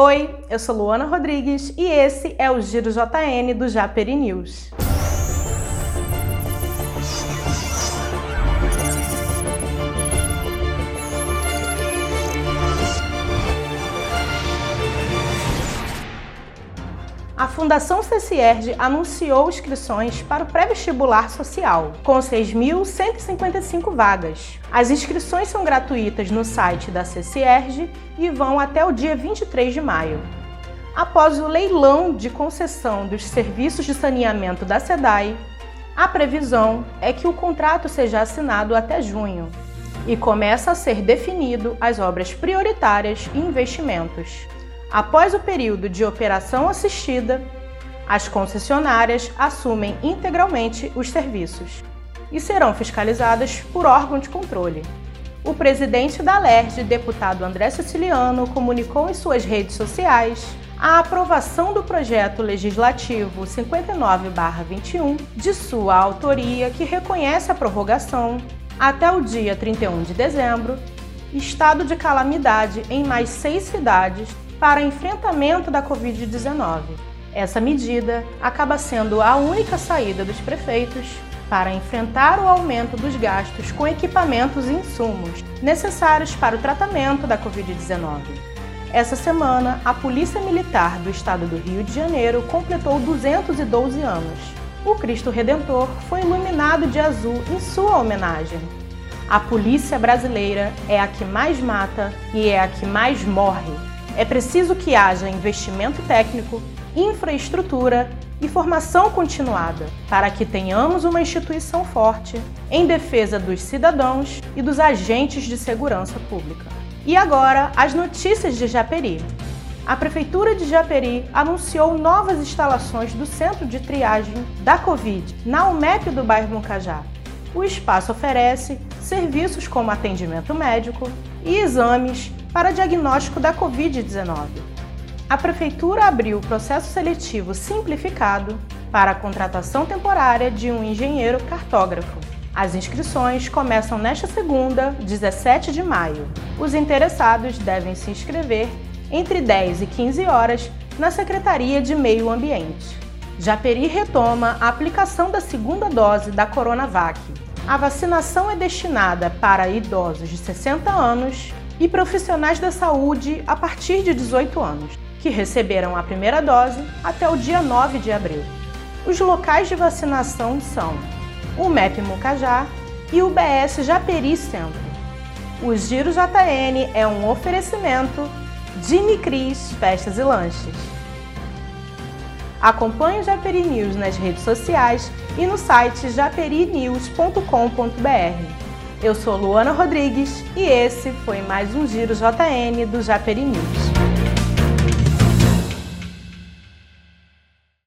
Oi, eu sou Luana Rodrigues e esse é o Giro JN do Japeri News. Fundação CCIERD anunciou inscrições para o pré-vestibular social, com 6.155 vagas. As inscrições são gratuitas no site da CCIERD e vão até o dia 23 de maio. Após o leilão de concessão dos serviços de saneamento da SEDAI, a previsão é que o contrato seja assinado até junho e começa a ser definido as obras prioritárias e investimentos. Após o período de operação assistida, as concessionárias assumem integralmente os serviços e serão fiscalizadas por órgão de controle. O presidente da LERJ, deputado André Siciliano, comunicou em suas redes sociais a aprovação do projeto legislativo 59-21 de sua autoria, que reconhece a prorrogação até o dia 31 de dezembro, estado de calamidade em mais seis cidades para enfrentamento da Covid-19. Essa medida acaba sendo a única saída dos prefeitos para enfrentar o aumento dos gastos com equipamentos e insumos necessários para o tratamento da Covid-19. Essa semana, a Polícia Militar do Estado do Rio de Janeiro completou 212 anos. O Cristo Redentor foi iluminado de azul em sua homenagem. A polícia brasileira é a que mais mata e é a que mais morre é preciso que haja investimento técnico, infraestrutura e formação continuada para que tenhamos uma instituição forte em defesa dos cidadãos e dos agentes de segurança pública. E agora, as notícias de Japeri. A Prefeitura de Japeri anunciou novas instalações do Centro de Triagem da Covid na UMEP do bairro Mucajá. O espaço oferece serviços como atendimento médico e exames para diagnóstico da Covid-19. A Prefeitura abriu o processo seletivo simplificado para a contratação temporária de um engenheiro cartógrafo. As inscrições começam nesta segunda, 17 de maio. Os interessados devem se inscrever entre 10 e 15 horas na Secretaria de Meio Ambiente. Japeri retoma a aplicação da segunda dose da Coronavac. A vacinação é destinada para idosos de 60 anos e profissionais da saúde a partir de 18 anos, que receberam a primeira dose até o dia 9 de abril. Os locais de vacinação são o MEP Mucajá e o BS Japeri Centro. O Giro JN é um oferecimento Jimmy Cris Festas e Lanches. Acompanhe o Japeri News nas redes sociais e no site japerinews.com.br. Eu sou Luana Rodrigues e esse foi mais um Giro JN do Japeri News.